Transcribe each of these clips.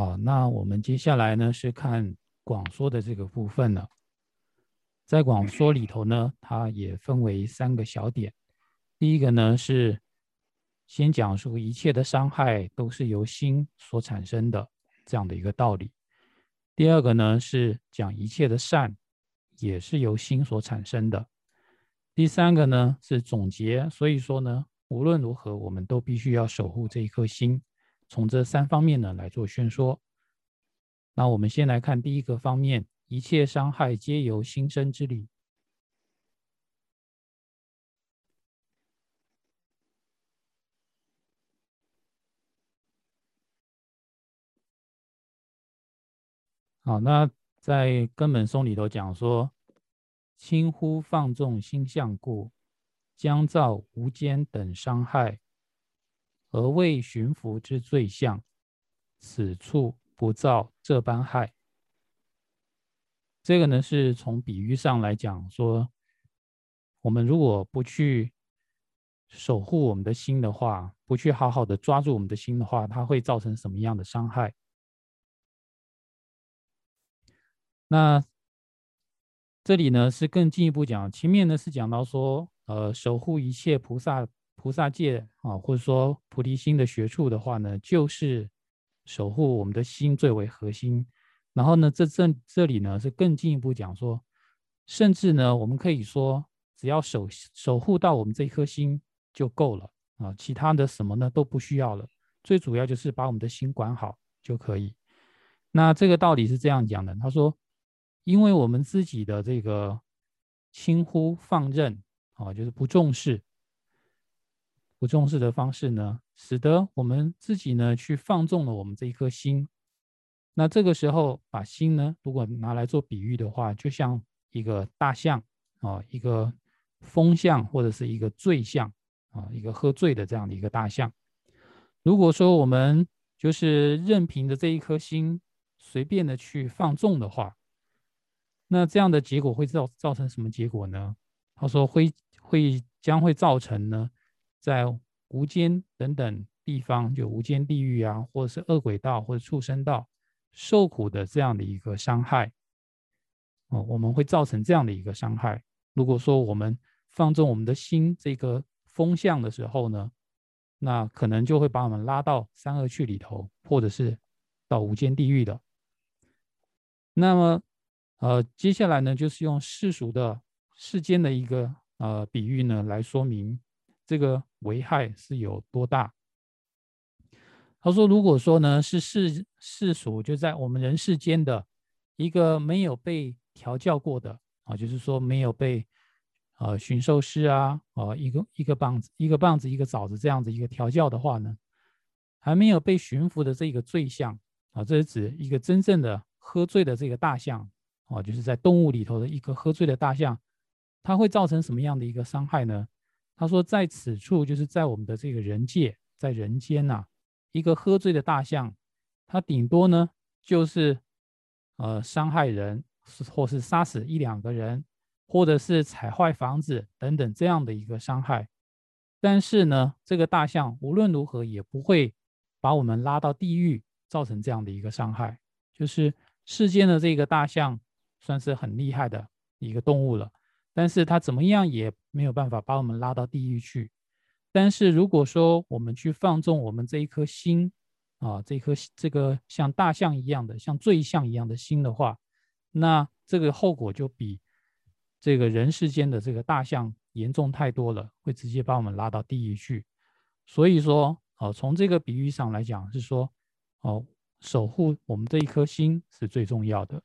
好，那我们接下来呢是看广说的这个部分了。在广说里头呢，它也分为三个小点。第一个呢是先讲述一切的伤害都是由心所产生的这样的一个道理。第二个呢是讲一切的善也是由心所产生的。第三个呢是总结，所以说呢，无论如何，我们都必须要守护这一颗心。从这三方面呢来做宣说。那我们先来看第一个方面：一切伤害皆由心生之理。好，那在根本颂里头讲说：轻忽放纵心相故，将造无间等伤害。而为寻福之罪相，此处不造这般害。这个呢，是从比喻上来讲说，我们如果不去守护我们的心的话，不去好好的抓住我们的心的话，它会造成什么样的伤害？那这里呢，是更进一步讲，前面呢是讲到说，呃，守护一切菩萨。菩萨界啊，或者说菩提心的学处的话呢，就是守护我们的心最为核心。然后呢，这这这里呢是更进一步讲说，甚至呢，我们可以说，只要守守护到我们这颗心就够了啊，其他的什么呢都不需要了。最主要就是把我们的心管好就可以。那这个道理是这样讲的，他说，因为我们自己的这个轻忽放任啊，就是不重视。不重视的方式呢，使得我们自己呢去放纵了我们这一颗心。那这个时候，把心呢，如果拿来做比喻的话，就像一个大象啊，一个风象或者是一个醉象啊，一个喝醉的这样的一个大象。如果说我们就是任凭着这一颗心随便的去放纵的话，那这样的结果会造造成什么结果呢？他说会会将会造成呢？在无间等等地方，就无间地狱啊，或者是恶鬼道或者畜生道受苦的这样的一个伤害，哦，我们会造成这样的一个伤害。如果说我们放纵我们的心这个风向的时候呢，那可能就会把我们拉到三恶趣里头，或者是到无间地狱的。那么，呃，接下来呢，就是用世俗的世间的一个呃比喻呢，来说明这个。危害是有多大？他说：“如果说呢是世世俗，就在我们人世间的一个没有被调教过的啊，就是说没有被呃驯兽师啊啊一个一个棒子一个棒子一个枣子这样子一个调教的话呢，还没有被驯服的这个醉象啊，这是指一个真正的喝醉的这个大象啊，就是在动物里头的一个喝醉的大象，它会造成什么样的一个伤害呢？”他说，在此处就是在我们的这个人界，在人间呐，一个喝醉的大象，它顶多呢就是呃伤害人，或是杀死一两个人，或者是踩坏房子等等这样的一个伤害。但是呢，这个大象无论如何也不会把我们拉到地狱，造成这样的一个伤害。就是世间的这个大象算是很厉害的一个动物了。但是它怎么样也没有办法把我们拉到地狱去。但是如果说我们去放纵我们这一颗心啊，这颗这个像大象一样的、像醉象一样的心的话，那这个后果就比这个人世间的这个大象严重太多了，会直接把我们拉到地狱去。所以说，哦，从这个比喻上来讲，是说，哦，守护我们这一颗心是最重要的。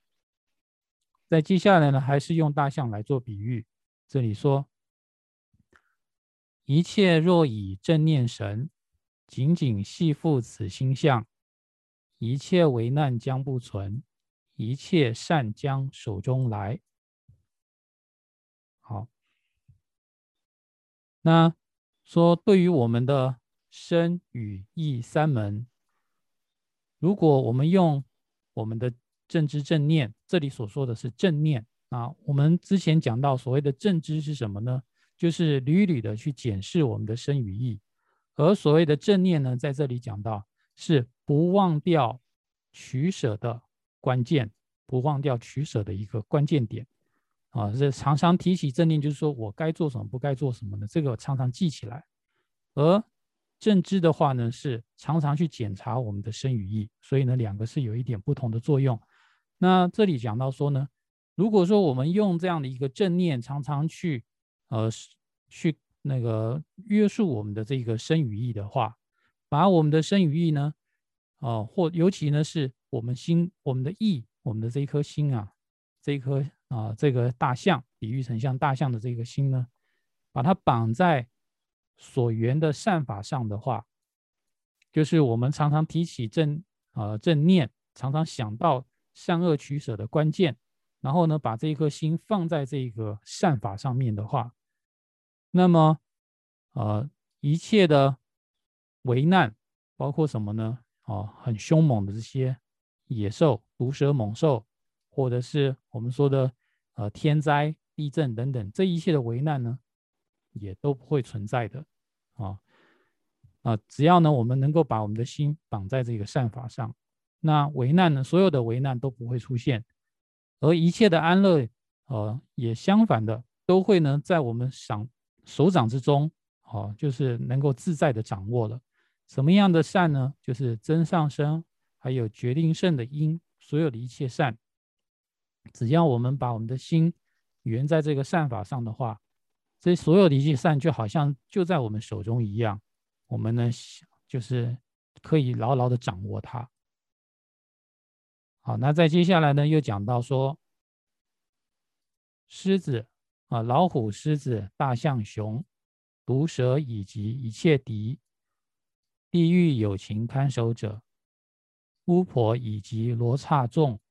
在接下来呢，还是用大象来做比喻。这里说：一切若以正念神，紧紧系缚此心相，一切危难将不存，一切善将手中来。好，那说对于我们的身语意三门，如果我们用我们的。正知正念，这里所说的是正念啊。我们之前讲到所谓的正知是什么呢？就是屡屡的去检视我们的身与意，而所谓的正念呢，在这里讲到是不忘掉取舍的关键，不忘掉取舍的一个关键点啊。这常常提起正念，就是说我该做什么，不该做什么的，这个常常记起来。而正知的话呢，是常常去检查我们的身与意，所以呢，两个是有一点不同的作用。那这里讲到说呢，如果说我们用这样的一个正念，常常去呃去那个约束我们的这个身与意的话，把我们的身与意呢，啊，或尤其呢是我们心、我们的意、我们的这一颗心啊，这一颗啊这个大象，比喻成像大象的这个心呢，把它绑在。所缘的善法上的话，就是我们常常提起正呃正念，常常想到善恶取舍的关键，然后呢，把这一颗心放在这个善法上面的话，那么呃一切的危难，包括什么呢？哦，很凶猛的这些野兽、毒蛇、猛兽，或者是我们说的呃天灾、地震等等，这一切的危难呢？也都不会存在的，啊啊！只要呢，我们能够把我们的心绑在这个善法上，那危难呢，所有的危难都不会出现，而一切的安乐，呃，也相反的，都会呢，在我们掌手掌之中，哦，就是能够自在的掌握了。什么样的善呢？就是真上生，还有决定胜的因，所有的一切善，只要我们把我们的心圆在这个善法上的话。这所有的一切善，就好像就在我们手中一样，我们呢，就是可以牢牢的掌握它。好，那在接下来呢，又讲到说，狮子啊，老虎、狮子、大象、熊、毒蛇以及一切敌，地狱有情看守者，巫婆以及罗刹众，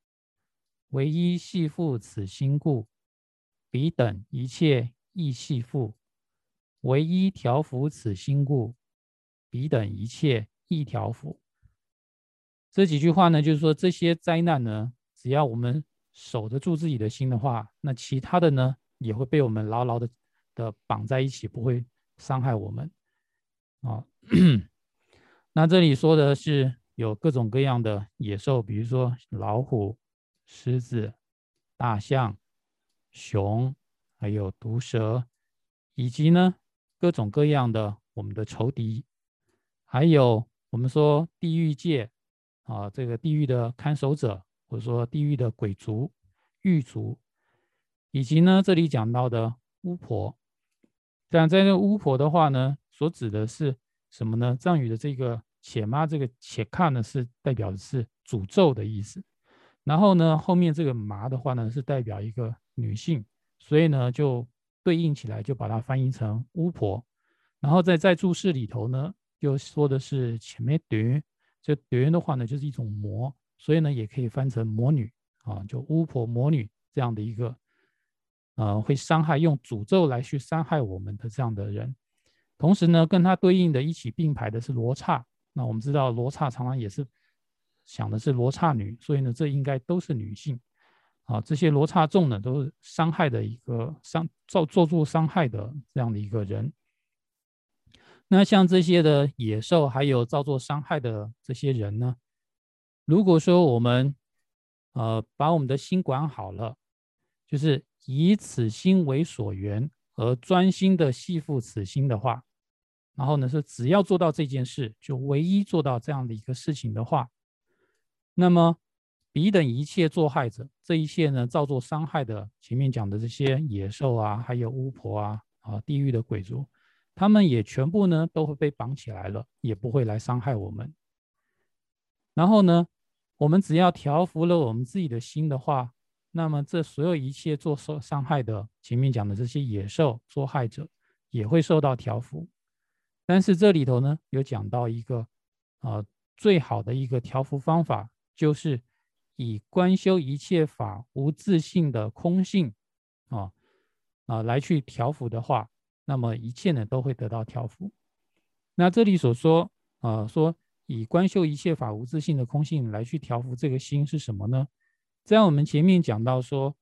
唯一系缚此心故，彼等一切。亦系缚，唯一调伏此心故，彼等一切亦调伏。这几句话呢，就是说这些灾难呢，只要我们守得住自己的心的话，那其他的呢，也会被我们牢牢的的绑在一起，不会伤害我们。啊，那这里说的是有各种各样的野兽，比如说老虎、狮子、大象、熊。还有毒蛇，以及呢各种各样的我们的仇敌，还有我们说地狱界啊，这个地狱的看守者，或者说地狱的鬼族、狱卒，以及呢这里讲到的巫婆。但在这巫婆的话呢，所指的是什么呢？藏语的这个“且妈”这个“且看”呢，是代表的是诅咒的意思。然后呢，后面这个“麻”的话呢，是代表一个女性。所以呢，就对应起来，就把它翻译成巫婆。然后在在注释里头呢，又说的是前面怼，这怼的话呢，就是一种魔，所以呢，也可以翻成魔女啊，就巫婆、魔女这样的一个，呃，会伤害用诅咒来去伤害我们的这样的人。同时呢，跟它对应的一起并排的是罗刹。那我们知道罗刹常常也是想的是罗刹女，所以呢，这应该都是女性。啊，这些罗刹众呢，都是伤害的一个伤造做出伤害的这样的一个人。那像这些的野兽，还有造作伤害的这些人呢，如果说我们呃把我们的心管好了，就是以此心为所缘而专心的系缚此心的话，然后呢是只要做到这件事，就唯一做到这样的一个事情的话，那么。彼等一切作害者，这一切呢，造作伤害的，前面讲的这些野兽啊，还有巫婆啊，啊，地狱的鬼族，他们也全部呢，都会被绑起来了，也不会来伤害我们。然后呢，我们只要调服了我们自己的心的话，那么这所有一切做受伤害的，前面讲的这些野兽作害者，也会受到调服。但是这里头呢，有讲到一个，啊，最好的一个调服方法就是。以观修一切法无自性的空性，啊啊来去调伏的话，那么一切呢都会得到调伏。那这里所说啊说以观修一切法无自性的空性来去调伏这个心是什么呢？在我们前面讲到说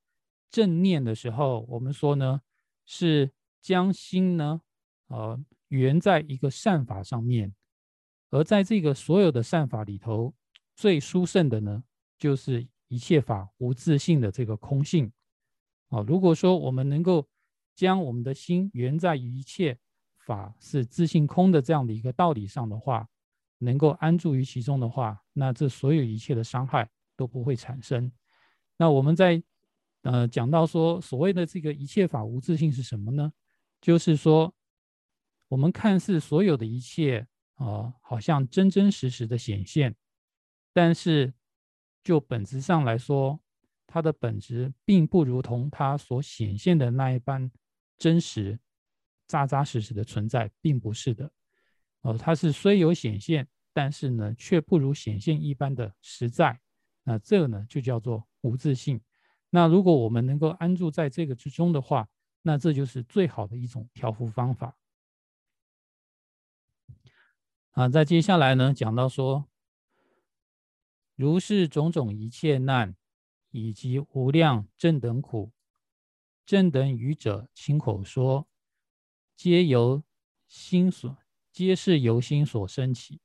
正念的时候，我们说呢是将心呢呃圆在一个善法上面，而在这个所有的善法里头。最殊胜的呢，就是一切法无自性的这个空性。啊，如果说我们能够将我们的心圆在于一切法是自性空的这样的一个道理上的话，能够安住于其中的话，那这所有一切的伤害都不会产生。那我们在呃讲到说所谓的这个一切法无自性是什么呢？就是说我们看似所有的一切啊，好像真真实实的显现，但是就本质上来说。它的本质并不如同它所显现的那一般真实、扎扎实实的存在，并不是的。哦，它是虽有显现，但是呢，却不如显现一般的实在。那这个呢，就叫做无自性。那如果我们能够安住在这个之中的话，那这就是最好的一种调伏方法。啊，在接下来呢，讲到说，如是种种一切难。以及无量正等苦，正等愚者亲口说，皆由心所，皆是由心所生起。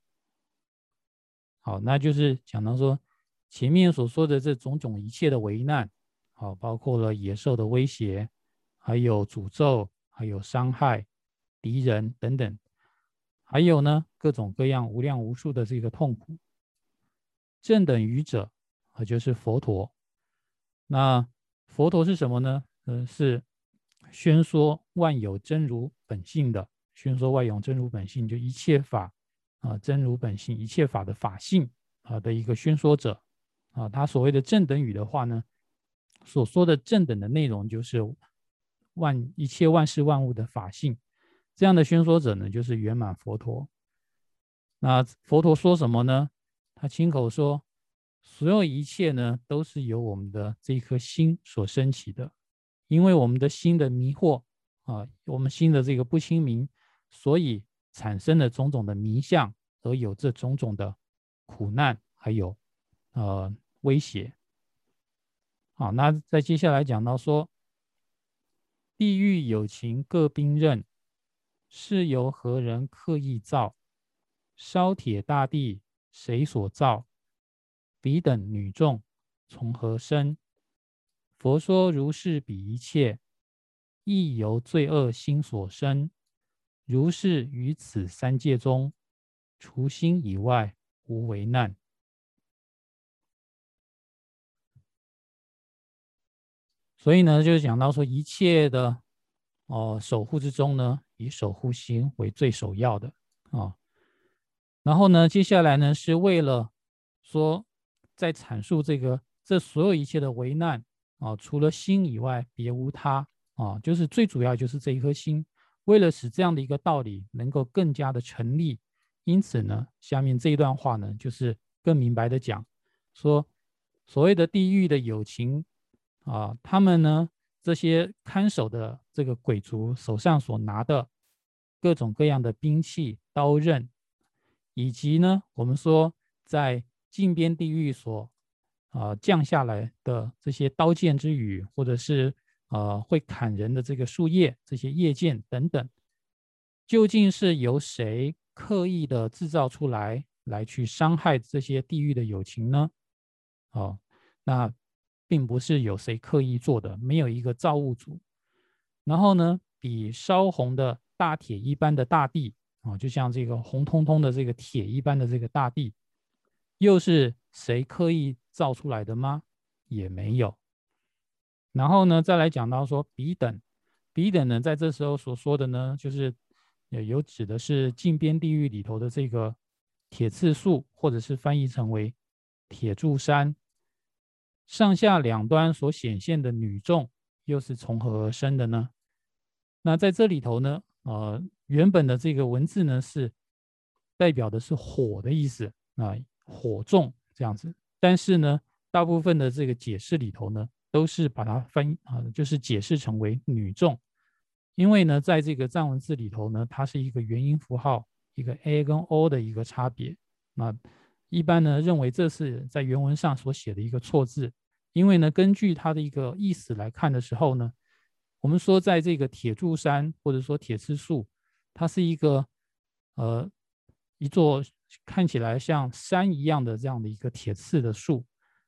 好，那就是讲到说，前面所说的这种种一切的危难，好，包括了野兽的威胁，还有诅咒，还有伤害敌人等等，还有呢各种各样无量无数的这个痛苦。正等愚者，啊，就是佛陀。那佛陀是什么呢？呃，是宣说万有真如本性的，宣说万有真如本性，就一切法啊，真如本性，一切法的法性啊的一个宣说者啊。他所谓的正等语的话呢，所说的正等的内容就是万一切万事万物的法性。这样的宣说者呢，就是圆满佛陀。那佛陀说什么呢？他亲口说。所有一切呢，都是由我们的这一颗心所升起的，因为我们的心的迷惑啊，我们心的这个不清明，所以产生了种种的迷相，而有这种种的苦难，还有呃威胁。好，那在接下来讲到说，地狱有情各兵刃，是由何人刻意造？烧铁大地，谁所造？彼等女众从何生？佛说如是彼一切，亦由罪恶心所生。如是于此三界中，除心以外无为难。所以呢，就是讲到说，一切的哦守护之中呢，以守护心为最首要的啊。然后呢，接下来呢，是为了说。在阐述这个这所有一切的危难啊，除了心以外，别无他啊，就是最主要就是这一颗心。为了使这样的一个道理能够更加的成立，因此呢，下面这一段话呢，就是更明白的讲说，所谓的地狱的友情啊，他们呢这些看守的这个鬼族手上所拿的各种各样的兵器刀刃，以及呢，我们说在。近边地狱所啊降下来的这些刀剑之雨，或者是呃会砍人的这个树叶，这些叶剑等等，究竟是由谁刻意的制造出来，来去伤害这些地狱的友情呢？哦，那并不是有谁刻意做的，没有一个造物主。然后呢，比烧红的大铁一般的大地啊，就像这个红彤彤的这个铁一般的这个大地。又是谁刻意造出来的吗？也没有。然后呢，再来讲到说彼等，彼等呢，在这时候所说的呢，就是有指的是禁边地狱里头的这个铁刺树，或者是翻译成为铁柱山，上下两端所显现的女众，又是从何而生的呢？那在这里头呢，呃，原本的这个文字呢，是代表的是火的意思啊。火重这样子，但是呢，大部分的这个解释里头呢，都是把它翻译啊，就是解释成为女众，因为呢，在这个藏文字里头呢，它是一个元音符号，一个 a 跟 o 的一个差别。那一般呢，认为这是在原文上所写的一个错字，因为呢，根据它的一个意思来看的时候呢，我们说在这个铁柱山或者说铁刺树，它是一个呃一座看起来像山一样的这样的一个铁刺的树，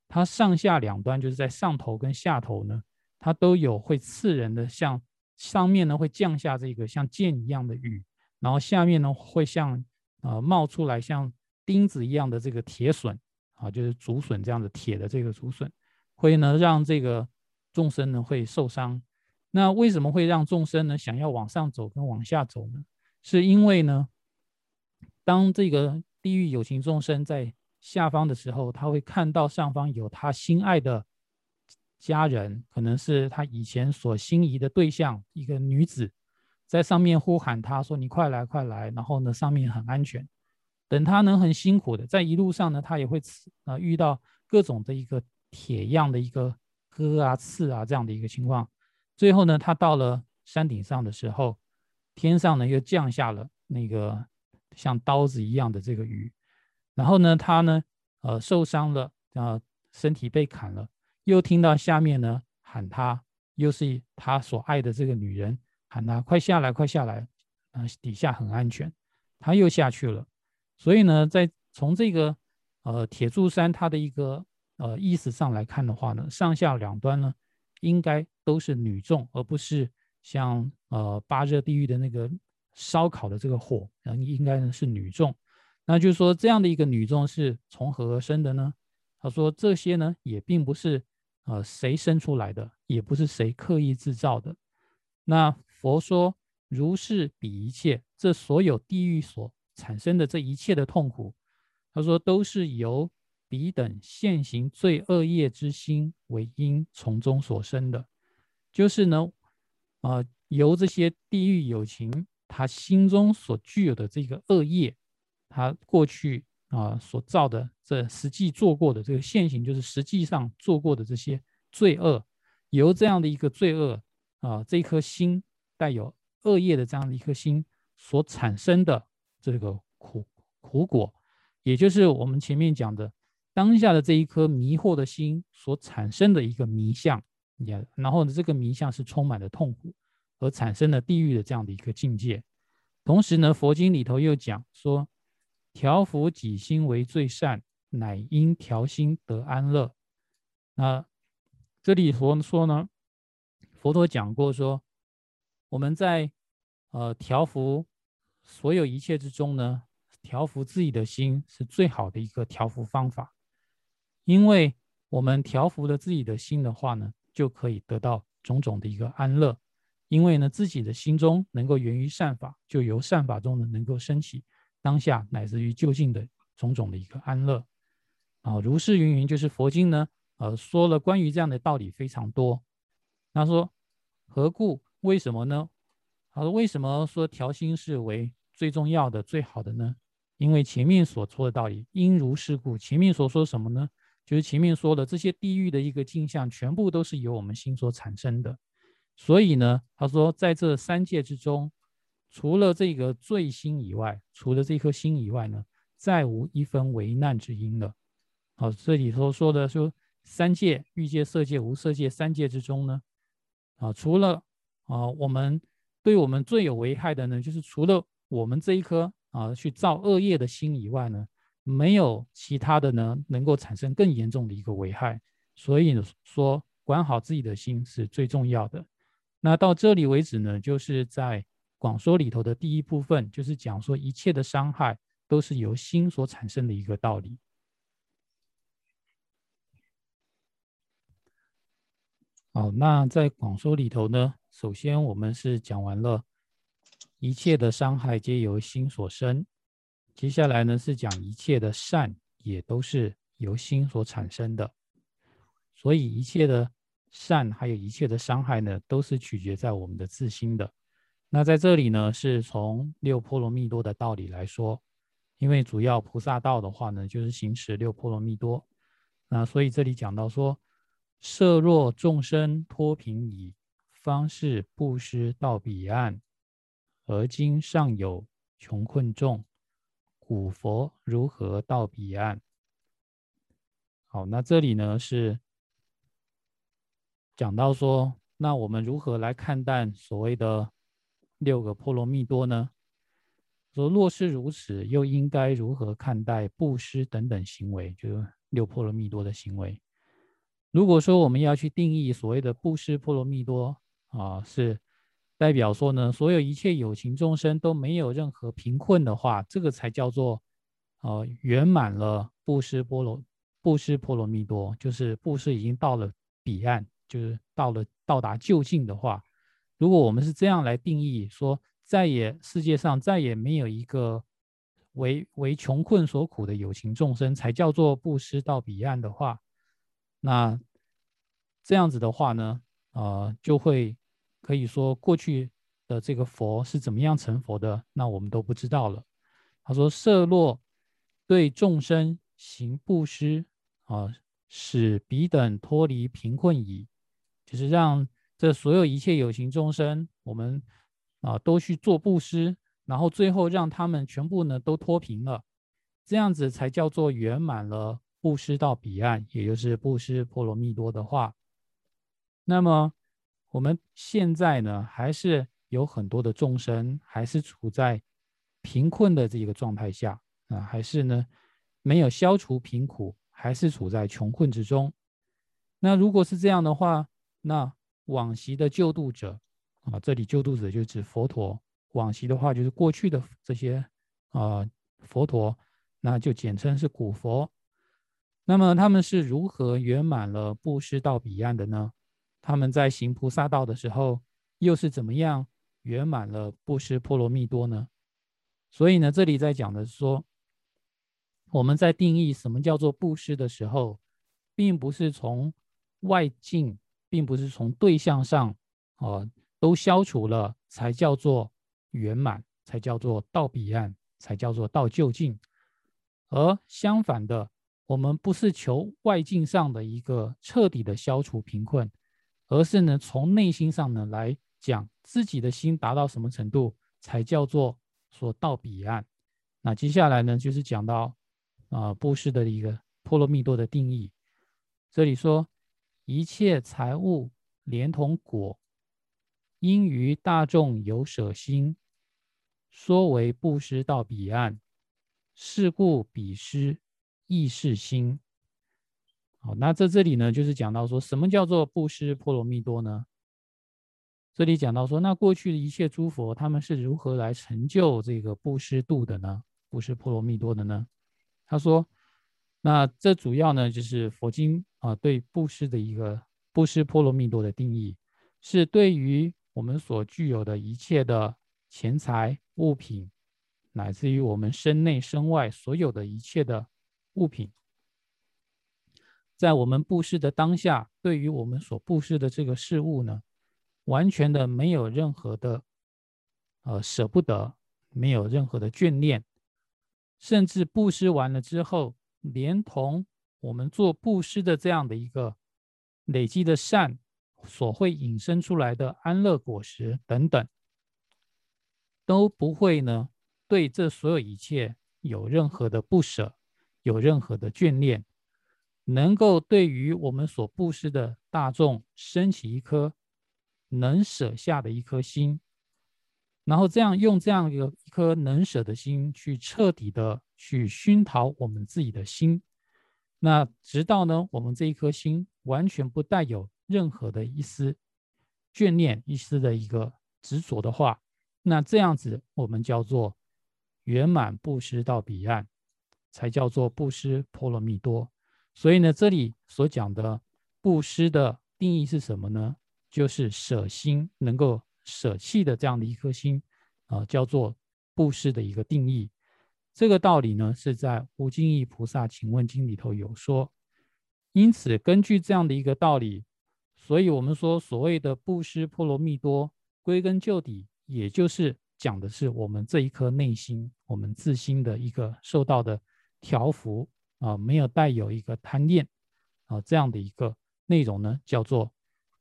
它上下两端就是在上头跟下头呢，它都有会刺人的，像上面呢会降下这个像剑一样的雨，然后下面呢会像呃冒出来像钉子一样的这个铁笋啊，就是竹笋这样的铁的这个竹笋，会呢让这个众生呢会受伤。那为什么会让众生呢想要往上走跟往下走呢？是因为呢，当这个地狱有情众生在下方的时候，他会看到上方有他心爱的家人，可能是他以前所心仪的对象，一个女子，在上面呼喊他说：“你快来，快来！”然后呢，上面很安全。等他呢很辛苦的在一路上呢，他也会啊遇到各种的一个铁样的一个割啊刺啊这样的一个情况。最后呢，他到了山顶上的时候，天上呢又降下了那个像刀子一样的这个鱼，然后呢，他呢，呃，受伤了，啊，身体被砍了，又听到下面呢喊他，又是他所爱的这个女人喊他，快下来，快下来，啊，底下很安全，他又下去了。所以呢，在从这个呃铁柱山它的一个呃意思上来看的话呢，上下两端呢。应该都是女众，而不是像呃八热地狱的那个烧烤的这个火，然后应该呢是女众。那就是说这样的一个女众是从何而生的呢？他说这些呢也并不是呃谁生出来的，也不是谁刻意制造的。那佛说如是比一切，这所有地狱所产生的这一切的痛苦，他说都是由。彼等现行罪恶业之心为因，从中所生的，就是呢，啊，由这些地狱有情他心中所具有的这个恶业，他过去啊所造的这实际做过的这个现行，就是实际上做过的这些罪恶，由这样的一个罪恶啊这一颗心带有恶业的这样的一颗心所产生的这个苦苦果，也就是我们前面讲的。当下的这一颗迷惑的心所产生的一个迷相，也然后呢，这个迷相是充满了痛苦，而产生了地狱的这样的一个境界。同时呢，佛经里头又讲说，调伏己心为最善，乃因调心得安乐。那这里佛说呢，佛陀讲过说，我们在呃调伏所有一切之中呢，调伏自己的心是最好的一个调伏方法。因为我们调伏了自己的心的话呢，就可以得到种种的一个安乐。因为呢，自己的心中能够源于善法，就由善法中呢能够升起当下乃至于就近的种种的一个安乐。啊，如是云云，就是佛经呢，呃，说了关于这样的道理非常多。他说何故？为什么呢？他说为什么说调心是为最重要的、最好的呢？因为前面所说的道理，因如是故。前面所说什么呢？就是前面说的这些地狱的一个镜像，全部都是由我们心所产生的。所以呢，他说在这三界之中，除了这个罪心以外，除了这颗心以外呢，再无一分为难之因了。好，这里头说的说三界欲界、色界、无色界三界之中呢，啊，除了啊我们对我们最有危害的呢，就是除了我们这一颗啊去造恶业的心以外呢。没有其他的呢，能够产生更严重的一个危害，所以说管好自己的心是最重要的。那到这里为止呢，就是在广说里头的第一部分，就是讲说一切的伤害都是由心所产生的一个道理。好，那在广说里头呢，首先我们是讲完了一切的伤害皆由心所生。接下来呢是讲一切的善也都是由心所产生的，所以一切的善还有一切的伤害呢，都是取决在我们的自心的。那在这里呢，是从六波罗蜜多的道理来说，因为主要菩萨道的话呢，就是行持六波罗蜜多。那所以这里讲到说，设若众生脱贫矣，方是布施到彼岸，而今尚有穷困众。古佛如何到彼岸？好，那这里呢是讲到说，那我们如何来看待所谓的六个波罗蜜多呢？说若是如此，又应该如何看待布施等等行为？就是六波罗蜜多的行为。如果说我们要去定义所谓的布施波罗蜜多啊，是代表说呢，所有一切有情众生都没有任何贫困的话，这个才叫做呃圆满了布施波罗布施波罗蜜多，就是布施已经到了彼岸，就是到了到达就近的话。如果我们是这样来定义，说再也世界上再也没有一个为为穷困所苦的有情众生，才叫做布施到彼岸的话，那这样子的话呢，呃，就会可以说过去的这个佛是怎么样成佛的，那我们都不知道了。他说：“色落对众生行布施啊，使彼等脱离贫困矣。”就是让。这所有一切有情众生，我们啊都去做布施，然后最后让他们全部呢都脱贫了，这样子才叫做圆满了布施到彼岸，也就是布施波罗蜜多的话。那么我们现在呢，还是有很多的众生还是处在贫困的这个状态下啊，还是呢没有消除贫苦，还是处在穷困之中。那如果是这样的话，那往昔的救度者啊，这里救度者就指佛陀。往昔的话就是过去的这些啊佛陀，那就简称是古佛。那么他们是如何圆满了布施到彼岸的呢？他们在行菩萨道的时候，又是怎么样圆满了布施波罗蜜多呢？所以呢，这里在讲的是说，我们在定义什么叫做布施的时候，并不是从外境。并不是从对象上，哦，都消除了才叫做圆满，才叫做到彼岸，才叫做到就近。而相反的，我们不是求外境上的一个彻底的消除贫困，而是呢从内心上呢来讲自己的心达到什么程度，才叫做说到彼岸。那接下来呢就是讲到啊布施的一个波罗蜜多的定义，这里说。一切财物连同果，因于大众有舍心，说为布施到彼岸。是故彼施亦是心。好，那在这里呢，就是讲到说什么叫做布施波罗蜜多呢？这里讲到说，那过去的一切诸佛，他们是如何来成就这个布施度的呢？布施波罗蜜多的呢？他说。那这主要呢，就是佛经啊对布施的一个布施波罗蜜多的定义，是对于我们所具有的一切的钱财物品，乃至于我们身内身外所有的一切的物品，在我们布施的当下，对于我们所布施的这个事物呢，完全的没有任何的呃舍不得，没有任何的眷恋，甚至布施完了之后。连同我们做布施的这样的一个累积的善，所会引申出来的安乐果实等等，都不会呢对这所有一切有任何的不舍，有任何的眷恋，能够对于我们所布施的大众升起一颗能舍下的一颗心，然后这样用这样一个一颗能舍的心去彻底的。去熏陶我们自己的心，那直到呢，我们这一颗心完全不带有任何的一丝眷恋、一丝的一个执着的话，那这样子我们叫做圆满布施到彼岸，才叫做布施波罗蜜多。所以呢，这里所讲的布施的定义是什么呢？就是舍心，能够舍弃的这样的一颗心啊，叫做布施的一个定义。这个道理呢，是在《无尽意菩萨请问经》里头有说。因此，根据这样的一个道理，所以我们说所谓的布施波罗蜜多，归根究底，也就是讲的是我们这一颗内心，我们自心的一个受到的调伏啊，没有带有一个贪念啊这样的一个内容呢，叫做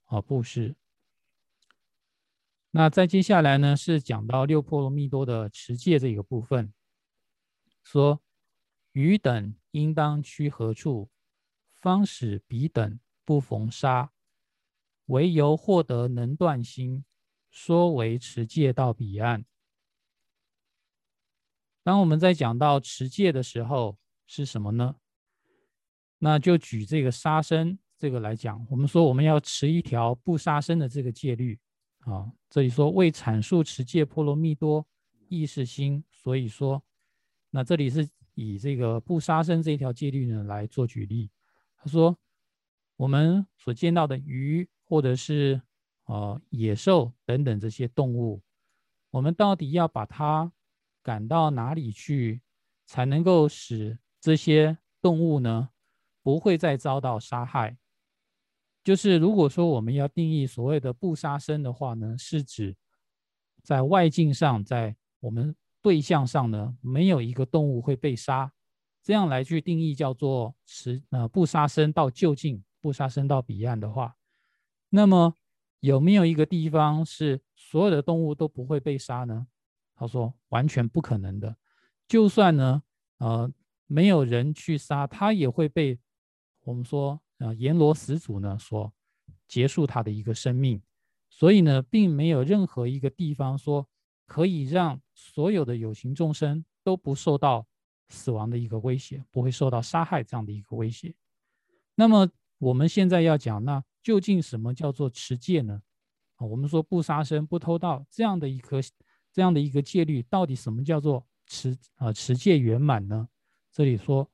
啊布施。那再接下来呢，是讲到六波罗蜜多的持戒这个部分。说：“余等应当趋何处，方使彼等不逢杀？唯由获得能断心，说为持戒到彼岸。”当我们在讲到持戒的时候是什么呢？那就举这个杀生这个来讲，我们说我们要持一条不杀生的这个戒律啊。这里说为阐述持戒波罗蜜多意识心，所以说，那这里是以这个不杀生这一条戒律呢来做举例。他说，我们所见到的鱼或者是呃野兽等等这些动物，我们到底要把它赶到哪里去，才能够使这些动物呢？不会再遭到杀害。就是如果说我们要定义所谓的不杀生的话呢，是指在外境上，在我们对象上呢，没有一个动物会被杀，这样来去定义叫做持呃不杀生到就近，不杀生到彼岸的话，那么有没有一个地方是所有的动物都不会被杀呢？他说完全不可能的，就算呢呃没有人去杀，它也会被。我们说，呃，阎罗始祖呢，所结束他的一个生命，所以呢，并没有任何一个地方说可以让所有的有情众生都不受到死亡的一个威胁，不会受到杀害这样的一个威胁。那么我们现在要讲，那究竟什么叫做持戒呢？啊，我们说不杀生、不偷盗这样的一颗这样的一个戒律，到底什么叫做持啊持戒圆满呢？这里说，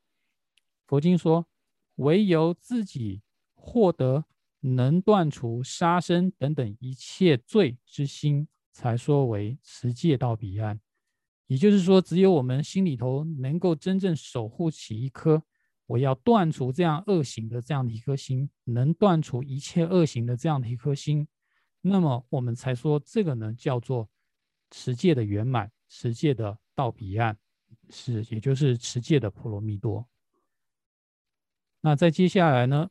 佛经说。唯有自己获得能断除杀生等等一切罪之心，才说为持戒到彼岸。也就是说，只有我们心里头能够真正守护起一颗我要断除这样恶行的这样的一颗心，能断除一切恶行的这样的一颗心，那么我们才说这个呢叫做持戒的圆满，持戒的到彼岸，是也就是持戒的波罗蜜多。那在接下来呢，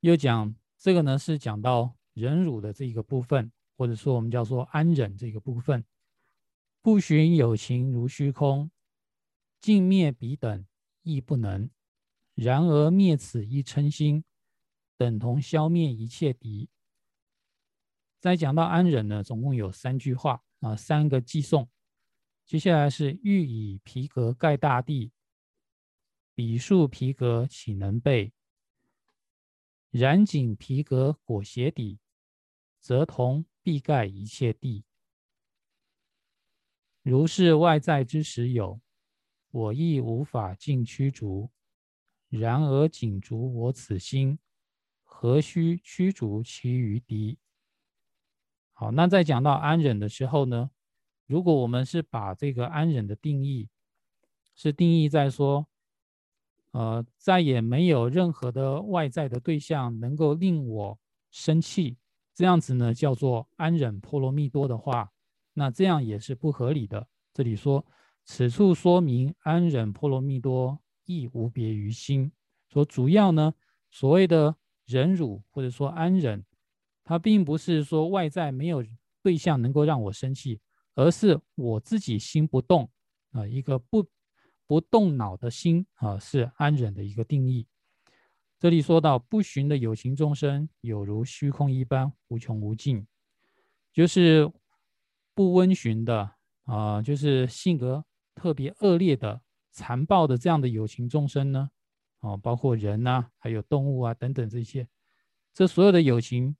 又讲这个呢，是讲到忍辱的这一个部分，或者说我们叫做安忍这个部分。不寻有情如虚空，尽灭彼等亦不能。然而灭此一嗔心，等同消灭一切敌。再讲到安忍呢，总共有三句话啊，三个寄颂。接下来是欲以皮革盖大地。彼树皮革岂能备？染锦皮革裹鞋底，则同必盖一切地。如是外在之时有，我亦无法尽驱逐。然而仅逐我此心，何须驱逐其余敌？好，那在讲到安忍的时候呢？如果我们是把这个安忍的定义，是定义在说。呃，再也没有任何的外在的对象能够令我生气，这样子呢叫做安忍波罗蜜多的话，那这样也是不合理的。这里说，此处说明安忍波罗蜜多亦无别于心，说主要呢所谓的忍辱或者说安忍，它并不是说外在没有对象能够让我生气，而是我自己心不动啊，一个不。不动脑的心啊，是安忍的一个定义。这里说到不寻的有情众生，有如虚空一般无穷无尽，就是不温驯的啊，就是性格特别恶劣的、残暴的这样的有情众生呢，啊，包括人呐，还有动物啊等等这些，这所有的有情，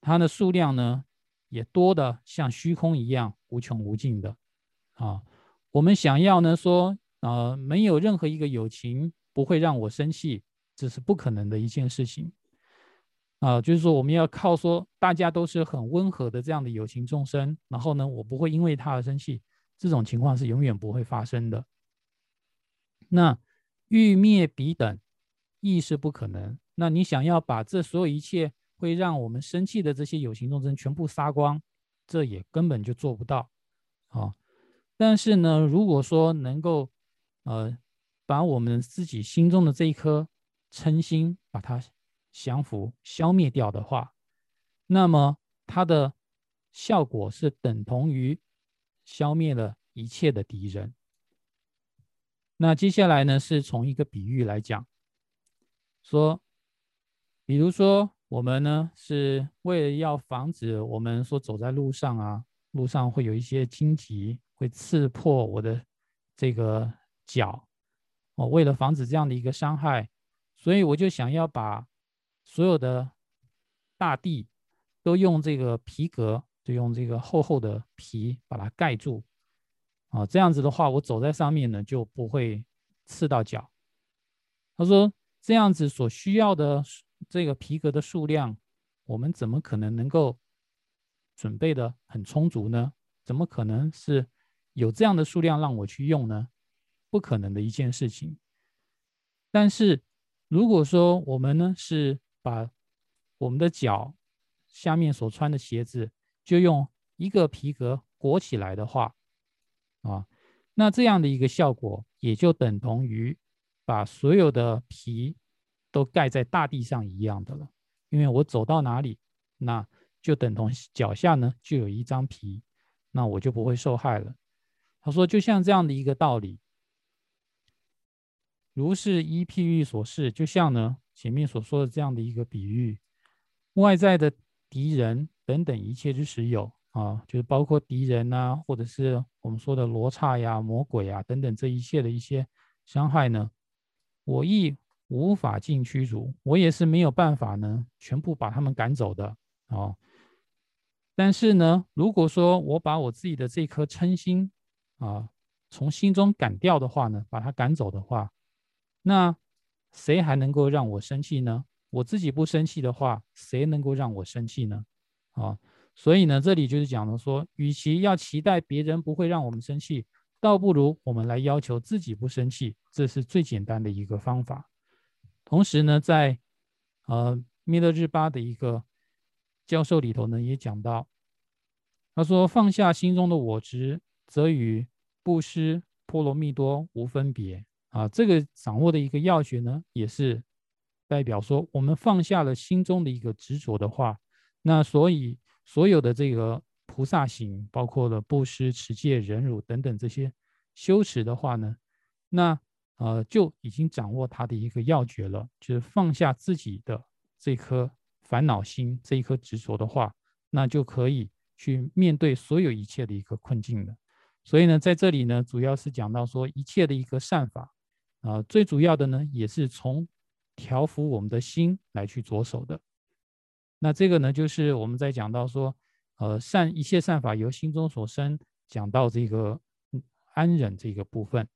它的数量呢，也多的像虚空一样无穷无尽的啊。我们想要呢说。啊，没有任何一个友情不会让我生气，这是不可能的一件事情。啊，就是说我们要靠说大家都是很温和的这样的有情众生，然后呢，我不会因为他而生气，这种情况是永远不会发生的。那欲灭彼等亦是不可能。那你想要把这所有一切会让我们生气的这些有情众生全部杀光，这也根本就做不到。啊，但是呢，如果说能够呃，把我们自己心中的这一颗称心，把它降服、消灭掉的话，那么它的效果是等同于消灭了一切的敌人。那接下来呢，是从一个比喻来讲，说，比如说我们呢是为了要防止我们说走在路上啊，路上会有一些荆棘会刺破我的这个脚，哦，为了防止这样的一个伤害，所以我就想要把所有的大地都用这个皮革，就用这个厚厚的皮把它盖住，啊，这样子的话，我走在上面呢就不会刺到脚。他说这样子所需要的这个皮革的数量，我们怎么可能能够准备的很充足呢？怎么可能是？有这样的数量让我去用呢？不可能的一件事情。但是如果说我们呢是把我们的脚下面所穿的鞋子就用一个皮革裹起来的话，啊，那这样的一个效果也就等同于把所有的皮都盖在大地上一样的了。因为我走到哪里，那就等同脚下呢就有一张皮，那我就不会受害了。他说：“就像这样的一个道理，如是依譬喻所示，就像呢前面所说的这样的一个比喻，外在的敌人等等一切之时有啊，就是包括敌人呐，或者是我们说的罗刹呀、魔鬼啊等等这一切的一些伤害呢，我亦无法尽驱逐，我也是没有办法呢全部把他们赶走的啊。但是呢，如果说我把我自己的这颗嗔心，啊，从心中赶掉的话呢，把它赶走的话，那谁还能够让我生气呢？我自己不生气的话，谁能够让我生气呢？啊，所以呢，这里就是讲的说，与其要期待别人不会让我们生气，倒不如我们来要求自己不生气，这是最简单的一个方法。同时呢，在呃弥勒日巴的一个教授里头呢，也讲到，他说放下心中的我执。则与布施波罗蜜多无分别啊！这个掌握的一个要诀呢，也是代表说，我们放下了心中的一个执着的话，那所以所有的这个菩萨行，包括了布施、持戒、忍辱等等这些修持的话呢，那呃就已经掌握它的一个要诀了，就是放下自己的这颗烦恼心，这一颗执着的话，那就可以去面对所有一切的一个困境了。所以呢，在这里呢，主要是讲到说一切的一个善法，啊，最主要的呢，也是从调伏我们的心来去着手的。那这个呢，就是我们在讲到说，呃，善一切善法由心中所生，讲到这个安忍这个部分。